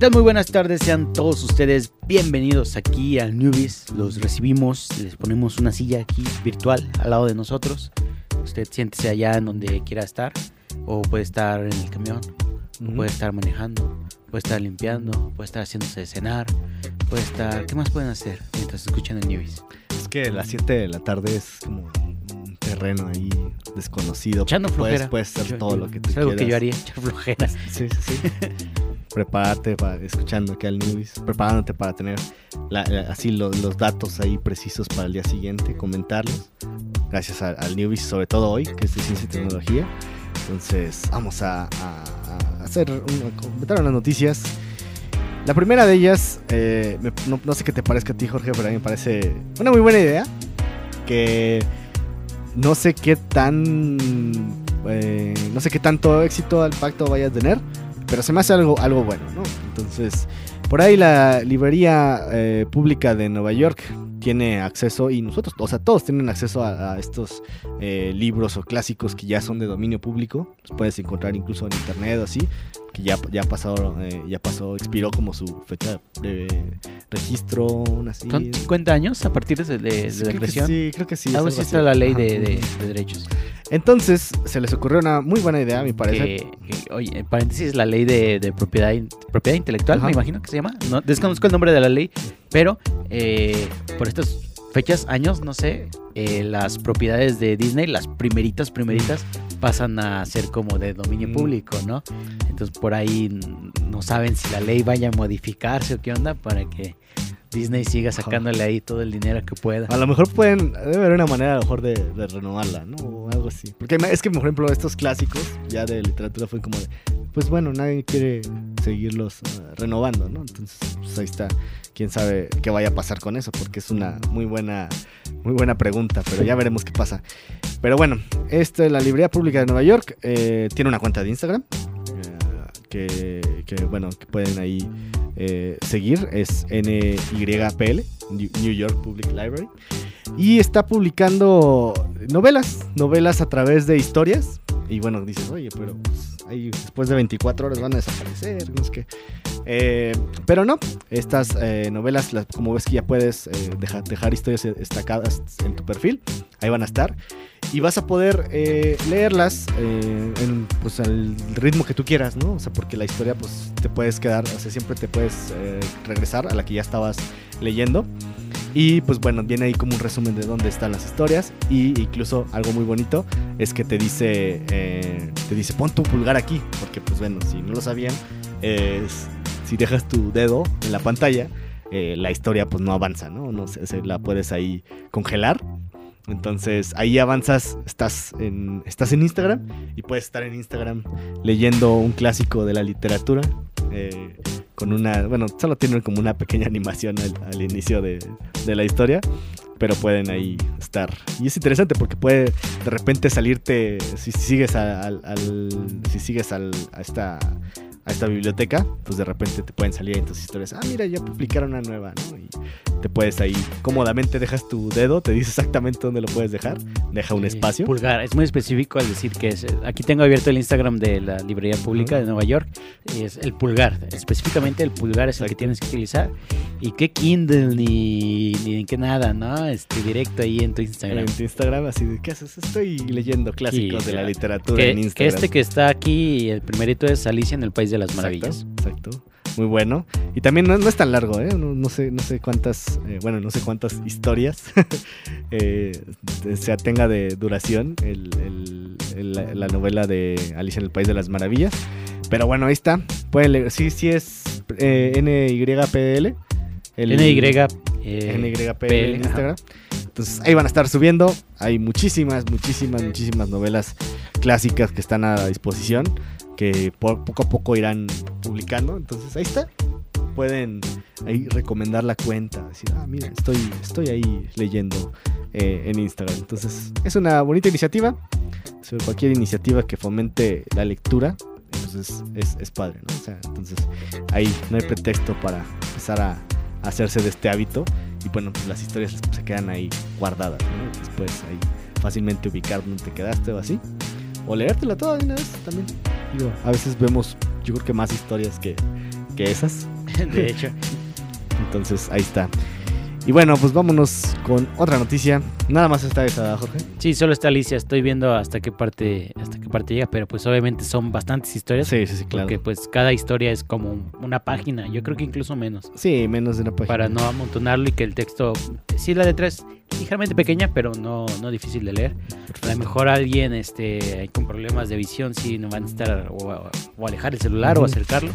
Tal? Muy buenas tardes, sean todos ustedes bienvenidos aquí a Newbies. Los recibimos, les ponemos una silla aquí virtual al lado de nosotros. Usted siéntese allá en donde quiera estar, o puede estar en el camión, o puede estar manejando, puede estar limpiando, puede estar haciéndose de cenar, puede estar. ¿Qué más pueden hacer mientras escuchan el Newbies? Es que las 7 de la tarde es como un terreno ahí desconocido. Echando puedes, flojera. puedes hacer Yo- todo lo que tú Es algo quieras. que yo haría, echar flojera. Sí, sí, sí. Prepararte para escuchando aquí al Newbies, preparándote para tener así lo- los datos ahí precisos para el día siguiente, comentarlos. Gracias a- al Newbies, sobre todo hoy, que es de ciencia y tecnología. Entonces, vamos a, hacer un- a comentar unas noticias. La primera de ellas, eh, no sé qué te parezca a ti, Jorge, pero a mí me parece una muy buena idea. Que no sé qué tan. eh, no sé qué tanto éxito al pacto vaya a tener, pero se me hace algo, algo bueno, ¿no? Entonces, por ahí la librería eh, pública de Nueva York tiene acceso, y nosotros, o sea, todos tienen acceso a, estos eh, libros o clásicos que ya son de dominio público. Los puedes encontrar incluso en internet o así, que ya, ya pasó, eh, ya pasó, expiró como su fecha de registro, una así. Son 50 años a partir de, de, de Sí, la creación. sí, creo que sí. Algo así está la ley de, de- de derechos. Entonces, se les ocurrió una muy buena idea, a mi parecer. oye, en paréntesis, la ley de, propiedad, propiedad intelectual, Ajá. me imagino que se llama. No, desconozco el nombre de la ley, pero eh, por estas fechas, años, no sé, eh, las propiedades de Disney, las primeritas, primeritas, pasan a ser como de dominio público, ¿no? Entonces por ahí no saben si la ley vaya a modificarse o qué onda para que Disney siga sacándole ahí todo el dinero que pueda. A lo mejor pueden, debe haber una manera a lo mejor de, de renovarla, ¿no? O algo así. Porque es que, por ejemplo, estos clásicos ya de literatura fue como de, pues bueno, nadie quiere seguirlos eh, renovando, ¿no? Entonces, pues ahí está. Quién sabe qué vaya a pasar con eso, porque es una muy buena, muy buena pregunta, pero ya veremos qué pasa. Pero bueno, esta la librería pública de Nueva York eh, tiene una cuenta de Instagram eh, que, que, bueno, que pueden ahí eh, seguir. Es NYPL, New York Public Library. Y está publicando novelas, novelas a través de historias. Y bueno, dices, oye, pero pues, ahí después de 24 horas van a desaparecer, no sé qué. Eh, pero no, estas eh, novelas, las- como ves que ya puedes eh, dejar, dejar historias destacadas en tu perfil, ahí van a estar. Y vas a poder eh, leerlas eh, en pues, al ritmo que tú quieras, ¿no? O sea, porque la historia pues te puedes quedar, o sea, siempre te puedes eh, regresar a la que ya estabas leyendo. Y pues bueno, viene ahí como un resumen de dónde están las historias. Y incluso algo muy bonito es que te dice, eh, te dice, pon tu pulgar aquí. Porque pues bueno, si no lo sabían, es- si dejas tu dedo en la pantalla, eh, la historia pues no avanza, ¿no? no se, se la puedes ahí congelar. Entonces ahí avanzas, estás en, estás en Instagram y puedes estar en Instagram leyendo un clásico de la literatura. eh, con una, bueno, solo tienen como una pequeña animación al, inicio de, de la historia, pero pueden ahí estar. Y es interesante porque puede de repente salirte, si sigues a- al, si sigues al- a esta a esta biblioteca, pues de repente te pueden salir en tus historias, ah, mira, ya publicaron una nueva, ¿no? Te puedes ahí cómodamente dejas tu dedo, te dice exactamente dónde lo puedes dejar, deja un espacio. Pulgar, es muy específico al decir que es. Aquí tengo abierto el Instagram de la librería pública de Nueva York. Y es el pulgar. Específicamente el pulgar es el que tienes que utilizar. Y qué Kindle ni, ni qué nada, ¿no? Este, directo ahí en tu Instagram. En tu Instagram, así de, ¿qué haces? Estoy leyendo clásicos Sí, de la literatura Que, en que Instagram. este que está aquí, el primerito es Alicia en el País de las Maravillas. Exacto. Muy bueno. Y también no, no es tan largo, ¿eh? No, no sé, no sé cuántas, eh, bueno, no sé cuántas historias eh, se tenga de duración el- el- el- la, la novela de Alicia en el País de las Maravillas. Pero bueno, ahí está. Pueden leer. Sí, sí es eh, NYPL. El- NY. eh, NYPL PL, en. Instagram. Entonces ahí van a estar subiendo. Hay muchísimas, muchísimas, muchísimas novelas clásicas que están a disposición. Que por- poco a poco irán publicando. Entonces ahí está. pueden ahí recomendar la cuenta. Decir, ah, mira, estoy, estoy ahí leyendo eh, en Instagram. Entonces, es una bonita iniciativa. Sobre cualquier iniciativa que fomente la lectura, entonces es, es padre, ¿no? O sea, entonces ahí no hay pretexto para empezar a, hacerse de este hábito. Y bueno, pues las historias se quedan ahí guardadas, ¿no? Después ahí fácilmente ubicar dónde te quedaste o así. O leértela toda de una vez también. Digo, a veces vemos, yo creo que más historias que, que esas. De hecho. Entonces ahí está. Y bueno, pues vámonos con otra noticia. Nada más está esa, Jorge. Sí, solo está Alicia. Estoy viendo hasta qué parte, hasta parte llega, pero pues obviamente son bastantes historias. Sí, sí, sí, claro. Porque pues cada historia es como un- una página. Yo creo que incluso menos. Sí, menos de una página. Para no amontonarlo y que el texto, sí, la letra es ligeramente pequeña, pero no, no difícil de leer. A lo mejor alguien este, con problemas de visión sí no va a necesitar o, o alejar el celular o acercarlo.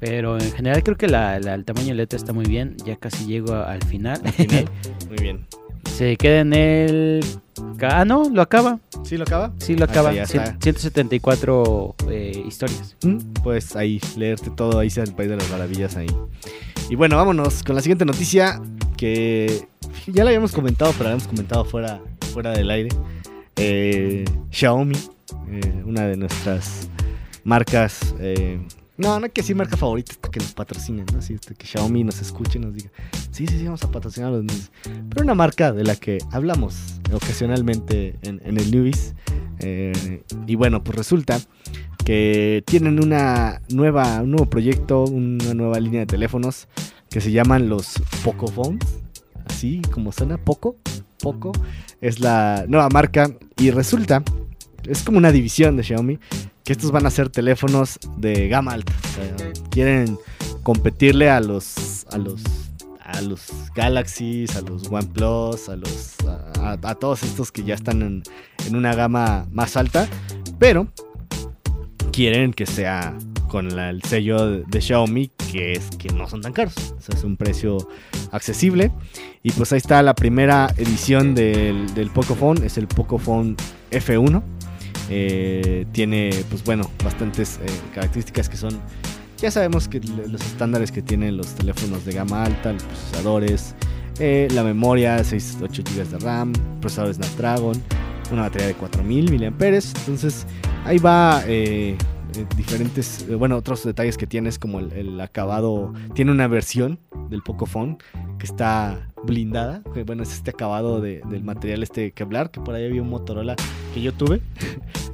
Pero en general creo que la- la- el tamaño de letra está muy bien. Ya casi llego al final. Al final. Muy bien. Se queda en el... Ah, no, lo acaba. ¿Sí lo acaba? Sí, lo acaba. Cien- está. 174 eh, historias. Mm, Pues ahí, leerte todo, ahí sea el país de las maravillas ahí. Y bueno, vámonos con la siguiente noticia que ya la habíamos comentado, pero la habíamos comentado fuera, fuera del aire. Eh, Xiaomi, eh, una de nuestras marcas. No, no hay que decir marca favorita que nos patrocinen, ¿no? Así, este, que Xiaomi nos escuche y nos diga, sí, sí, sí, vamos a patrocinar a los niños. Pero una marca de la que hablamos ocasionalmente en, en el Newbies. eh, y bueno, pues resulta que tienen una nueva, un nuevo proyecto, una nueva línea de teléfonos que se llaman los Pocophones. Así como suena, Poco. Poco es la nueva marca y resulta, es como una división de Xiaomi, que estos van a ser teléfonos de gama alta. Quieren competirle a los, a los, a los Galaxies, a los OnePlus, a los, a, todos estos que ya están en, una gama más alta, pero quieren que sea con el sello de, Xiaomi, que es que no son tan caros. Es un precio accesible. Y pues ahí está la primera edición del, del Pocophone, es el Pocophone F1. Eh, tiene, pues bueno, bastantes eh, características que son, ya sabemos que los estándares que tienen los teléfonos de gama alta, los procesadores, eh, la memoria, 6, 8 GB de RAM, procesador Snapdragon, una batería de 4000 mAh. Entonces ahí va eh, diferentes, eh, bueno, otros detalles que tienes como el, acabado, tiene una versión del Pocophone que está blindada, que bueno, es este acabado de- del material este Kevlar, que por ahí había un Motorola que yo tuve,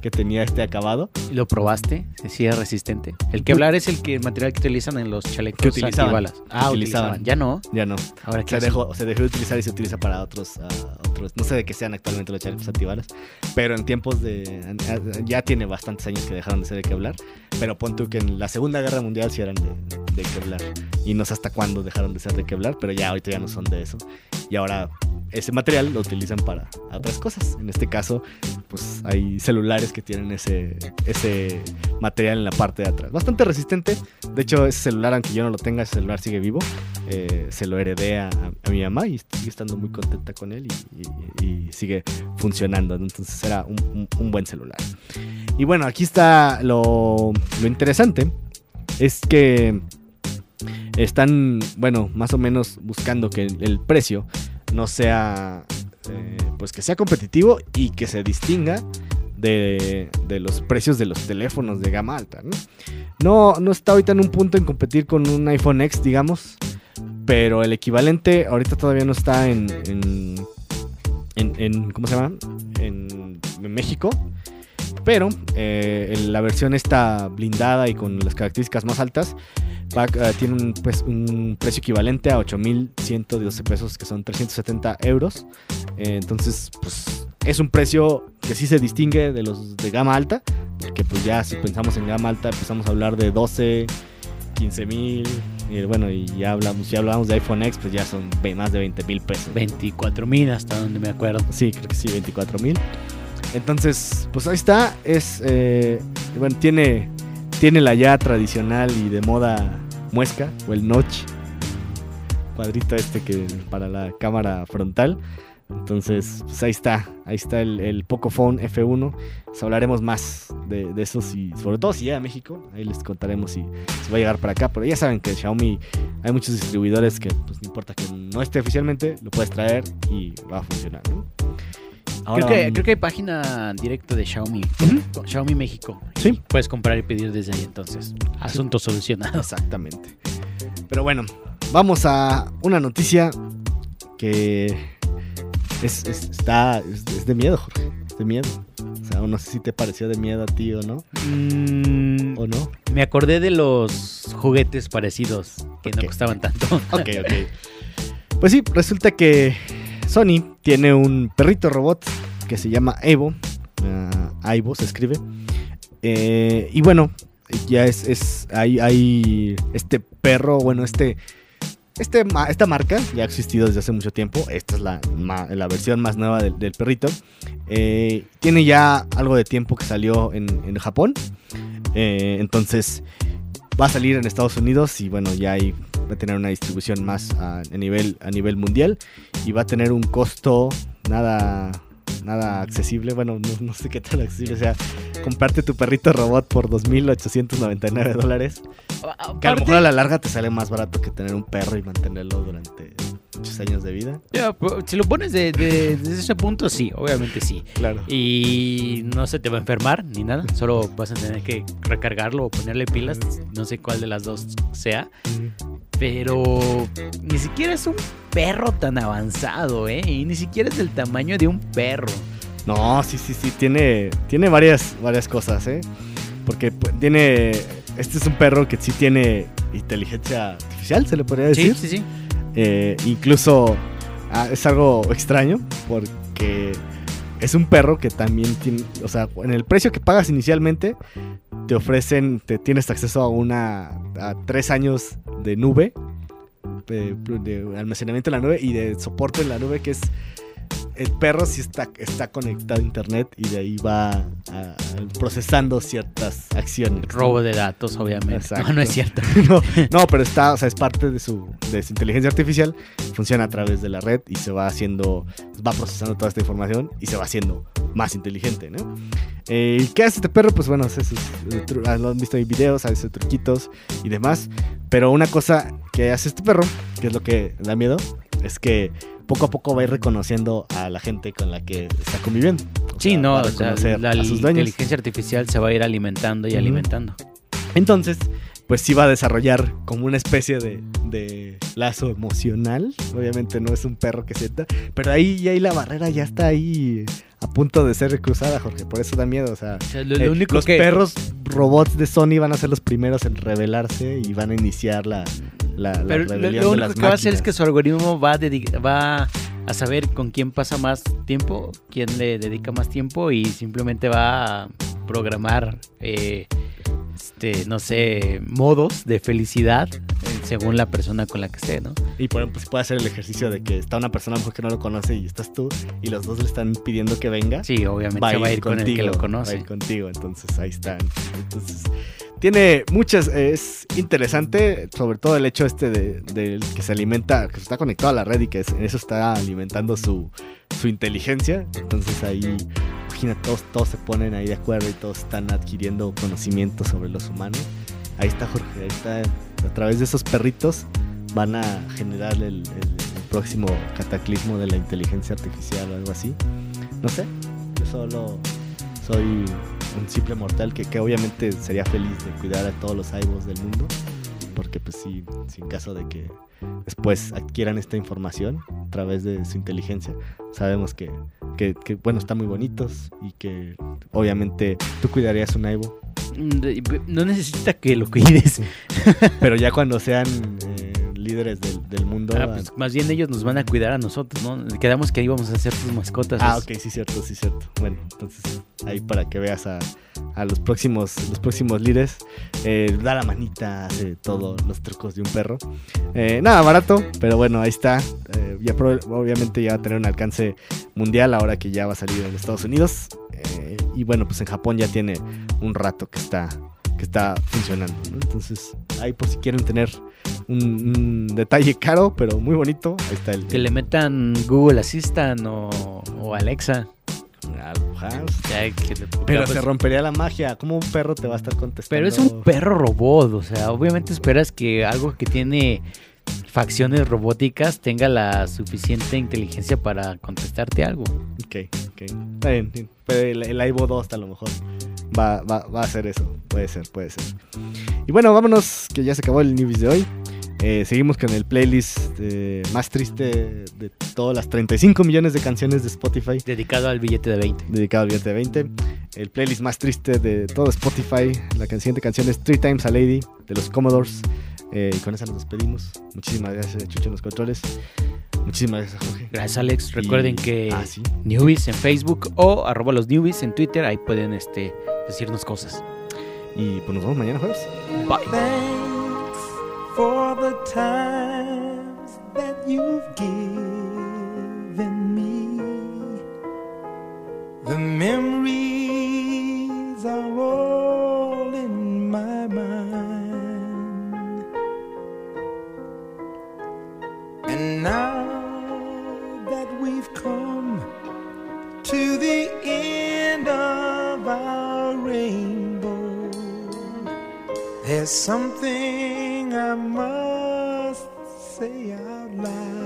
que tenía este acabado. ¿Lo probaste? Sí, es resistente. El Kevlar es el que el material que utilizan en los chalecos Que utilizaban. antibalas. Ah, Utilizaban. utilizaban. Ya no. Ya no, Ahora se dejó, se dejó de utilizar y se utiliza para otros, ah, otros, no sé de qué sean actualmente los chalecos antibalas, pero en tiempos de, ya tiene bastantes años que dejaron de ser de Kevlar, pero pon tú que en la Segunda Guerra Mundial sí eran de, de Kevlar, y no sé hasta cuándo dejaron de ser de Kevlar, pero ya ahorita ya no son de eso, y ahora ese material lo utilizan para otras cosas, en este caso, pues hay celulares que tienen ese, ese material en la parte de atrás, bastante resistente, de hecho ese celular, aunque yo no lo tenga, ese celular sigue vivo, eh, se lo heredé a, mi mamá y sigue estando muy contenta con él y, y- sigue funcionando. Entonces era un, un- un buen celular. Y bueno, aquí está lo, lo interesante. Es que están, bueno, más o menos buscando que el precio no sea, eh, pues que sea competitivo y que se distinga de, de los precios de los teléfonos de gama alta, ¿no? No, no está ahorita en un punto en competir con un iPhone X, digamos. Pero el equivalente ahorita todavía no está en. en, en- ¿Cómo se llama? En, México. Pero eh, la versión está blindada y con las características más altas. Eh, tiene un, pues, un precio equivalente a 8.112 pesos, que son 370 euros. Eh, entonces, pues es un precio que sí se distingue de los de gama alta. Porque pues ya si pensamos en gama alta empezamos a hablar de 12, 15 mil. Y bueno, y ya hablamos, ya hablamos de iPhone X, pues ya son más de 20 mil pesos. 24 mil hasta donde me acuerdo. Sí, creo que sí, 24 mil. Entonces, pues ahí está. Es, eh, bueno, tiene, tiene la ya tradicional y de moda muesca o el notch. Cuadrito este que para la cámara frontal. Entonces, pues ahí está, ahí está el, el Pocophone F1. Pues hablaremos más de, esos y sobre todo si llega a México, ahí les contaremos si, si va a llegar para acá. Pero ya saben que Xiaomi hay muchos distribuidores que pues no importa que no esté oficialmente, lo puedes traer y va a funcionar. Ahora creo, que, vamos- creo que hay página directa de Xiaomi. Xiaomi México. Sí. Puedes comprar y pedir desde ahí entonces. Asunto solucionado. Exactamente. Pero bueno, vamos a una noticia que es, es- está, es, es de miedo, Jorge. Es de miedo. O sea, no sé si te pareció de miedo a ti o no. Mm, ¿O no? me acordé de los juguetes parecidos que no costaban tanto. Ok, ok. Pues sí, resulta que Sony tiene un perrito robot que se llama Evo. ah, Evo se escribe. Eh, y bueno, ya es, es hay, hay este perro, bueno, este, este, esta marca ya ha existido desde hace mucho tiempo. Esta es la, la versión más nueva del, del perrito. Eh, tiene ya algo de tiempo que salió en, en Japón. Eh, entonces va a salir en Estados Unidos y bueno, ya hay, va a tener una distribución más a, a nivel, a nivel mundial y va a tener un costo nada, nada accesible. Bueno, no, no sé qué tan accesible sea. Comprarte tu perrito robot por 2.899 dólares. Que a lo mejor a la larga te sale más barato que tener un perro y mantenerlo durante muchos años de vida. Pero si lo pones de- de- desde ese punto, sí, obviamente sí. Claro. Y no se te va a enfermar ni nada. Solo vas a tener que recargarlo o ponerle pilas. No sé cuál de las dos sea. Pero ni siquiera es un perro tan avanzado, ¿eh? Y ni siquiera es del tamaño de un perro. No, sí, sí, sí, tiene, tiene varias, varias cosas, ¿eh? Porque pues, tiene, este es un perro que sí tiene inteligencia artificial, se le podría Sí, decir. sí, sí. Eh, incluso ah, es algo extraño porque es un perro que también tiene, o sea, en el precio que pagas inicialmente te ofrecen, te tienes acceso a una, a tres años de nube, de, de almacenamiento en la nube y de soporte en la nube que es el perro sí está, está conectado a internet y de ahí va a- a- procesando ciertas acciones. Robo de datos, obviamente. Exacto. No, no es cierto. no, no, pero está, o sea, es parte de su, de su inteligencia artificial. Funciona a través de la red y se va haciendo, va procesando toda esta información y se va haciendo más inteligente, ¿no? Eh, ¿y ¿Qué hace este perro? Pues bueno, hace sus, eh, ah, lo han visto en videos, hace truquitos y demás. Pero una cosa que hace este perro, que es lo que da miedo, es que poco a poco va a ir reconociendo a la gente con la que está conviviendo. O Sí, sea, no, o sea, la a sus dueños. inteligencia artificial se va a ir alimentando y alimentando. Entonces, pues sí va a desarrollar como una especie de, de lazo emocional. Obviamente no es un perro que sienta, pero ahí, ahí la barrera ya está ahí a punto de ser cruzada, Jorge. Por eso da miedo. O sea, O sea, lo, eh, único los que... perros robots de Sony van a ser los primeros en rebelarse y van a iniciar la, la, la Pero lo, rebelión lo de único las que va a hacer es que su algoritmo va a, va a saber con quién pasa más tiempo, quién le dedica más tiempo y simplemente va a programar, eh, este, no sé, modos de felicidad según la persona con la que esté, ¿no? Y por ejemplo, se puede hacer el ejercicio de que está una persona a lo mejor que no lo conoce y estás tú y los dos le están pidiendo que venga. Sí, obviamente se va a ir con el que lo Va a conoce. ir contigo, entonces ahí están. Entonces, tiene muchas, es interesante, sobre todo el hecho este de, que se alimenta, que está conectado a la red y que eso está alimentando su, su inteligencia. Entonces ahí, imagina, todos, todos se ponen ahí de acuerdo y todos están adquiriendo conocimiento sobre los humanos. Ahí está Jorge, ahí está, a través de esos perritos van a generar el- el próximo cataclismo de la inteligencia artificial o algo así. No sé, yo solo soy un simple mortal que, que obviamente sería feliz de cuidar a todos los aibos del mundo. Porque pues sí, sin caso de que después adquieran esta información a través de su inteligencia, sabemos que, que, que, bueno, están muy bonitos y que obviamente tú cuidarías un aibo. Mm, No necesita que lo cuides. Pero ya cuando sean líderes del, del mundo... Ah, pues, más bien ellos nos van a cuidar a nosotros, ¿no? Quedamos que íbamos a ser sus mascotas. Ah, ok, sí, cierto, sí, cierto. Bueno, entonces ahí para que veas a, a los próximos los próximos líderes, eh, da la manita, hace todos los trucos de un perro. Eh, nada barato, pero bueno, ahí está. Eh, ya obviamente ya va a tener un alcance mundial ahora que ya va a salir en Estados Unidos. Y bueno, pues en Japón ya tiene un rato que está que está funcionando. ¿no? Entonces, ahí por si quieren tener un, un detalle caro, pero muy bonito. Ahí está el. Que le metan Google Assistant o, o Alexa. Ya que le- Pero pues, se rompería la magia. ¿Cómo un perro te va a estar contestando? pero es un perro robot, o sea, obviamente esperas que algo que tiene facciones robóticas tenga la suficiente inteligencia para contestarte algo. Ok, ok. Está bien. Pero el, el Ivo 2 a lo mejor va, va, va a hacer eso. Puede ser, puede ser. Y bueno, vámonos, que ya se acabó el newbies de hoy. Eh, seguimos con el playlist eh, más triste de todas las 35 millones de canciones de Spotify Dedicado al billete de 20. dedicado al billete de 20. El playlist más triste de todo Spotify. La siguiente canción es Three Times a Lady de los Commodores. Eh, y con esa nos despedimos. Muchísimas gracias, Chucho, en los controles. Muchísimas gracias, Jorge. Gracias Alex. Recuerden Y- que Ah, sí. Newbies en Facebook o arroba los newbies en Twitter, ahí pueden este, decirnos cosas. Y pues nos vemos mañana jueves. Bye. Thanks for the times that you've given me. The memories are all in my mind. And now that we've come to the end of our rainbow. There's something I must say out loud.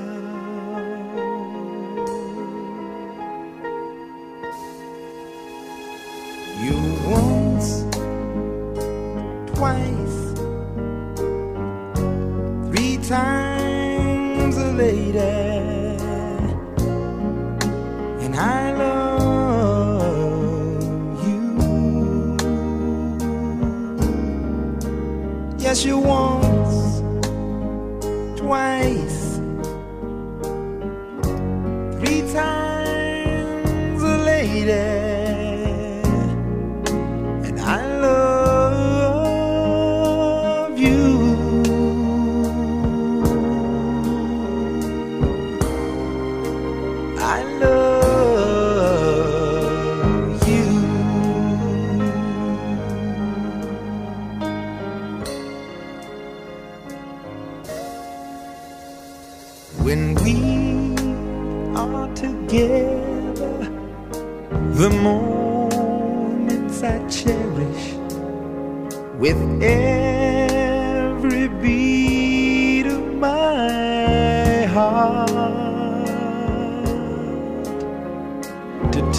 Times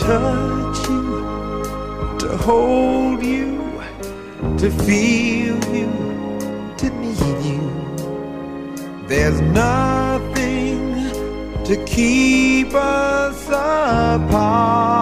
touch you, to hold you, to feel you, to need you. There's nothing to keep us apart.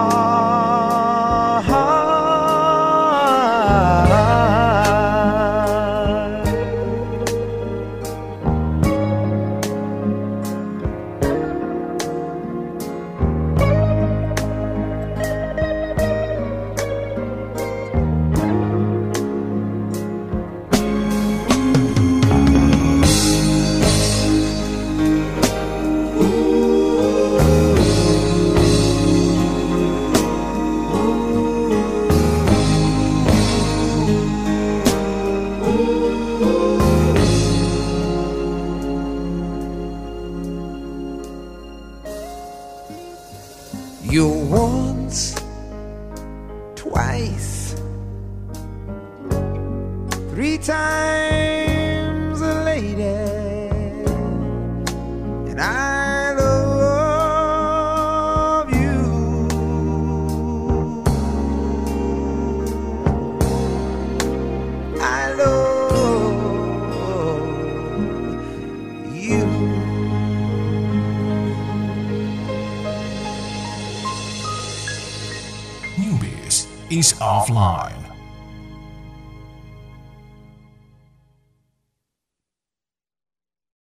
Three times a lady, and I love you. I love you. Newbies is offline.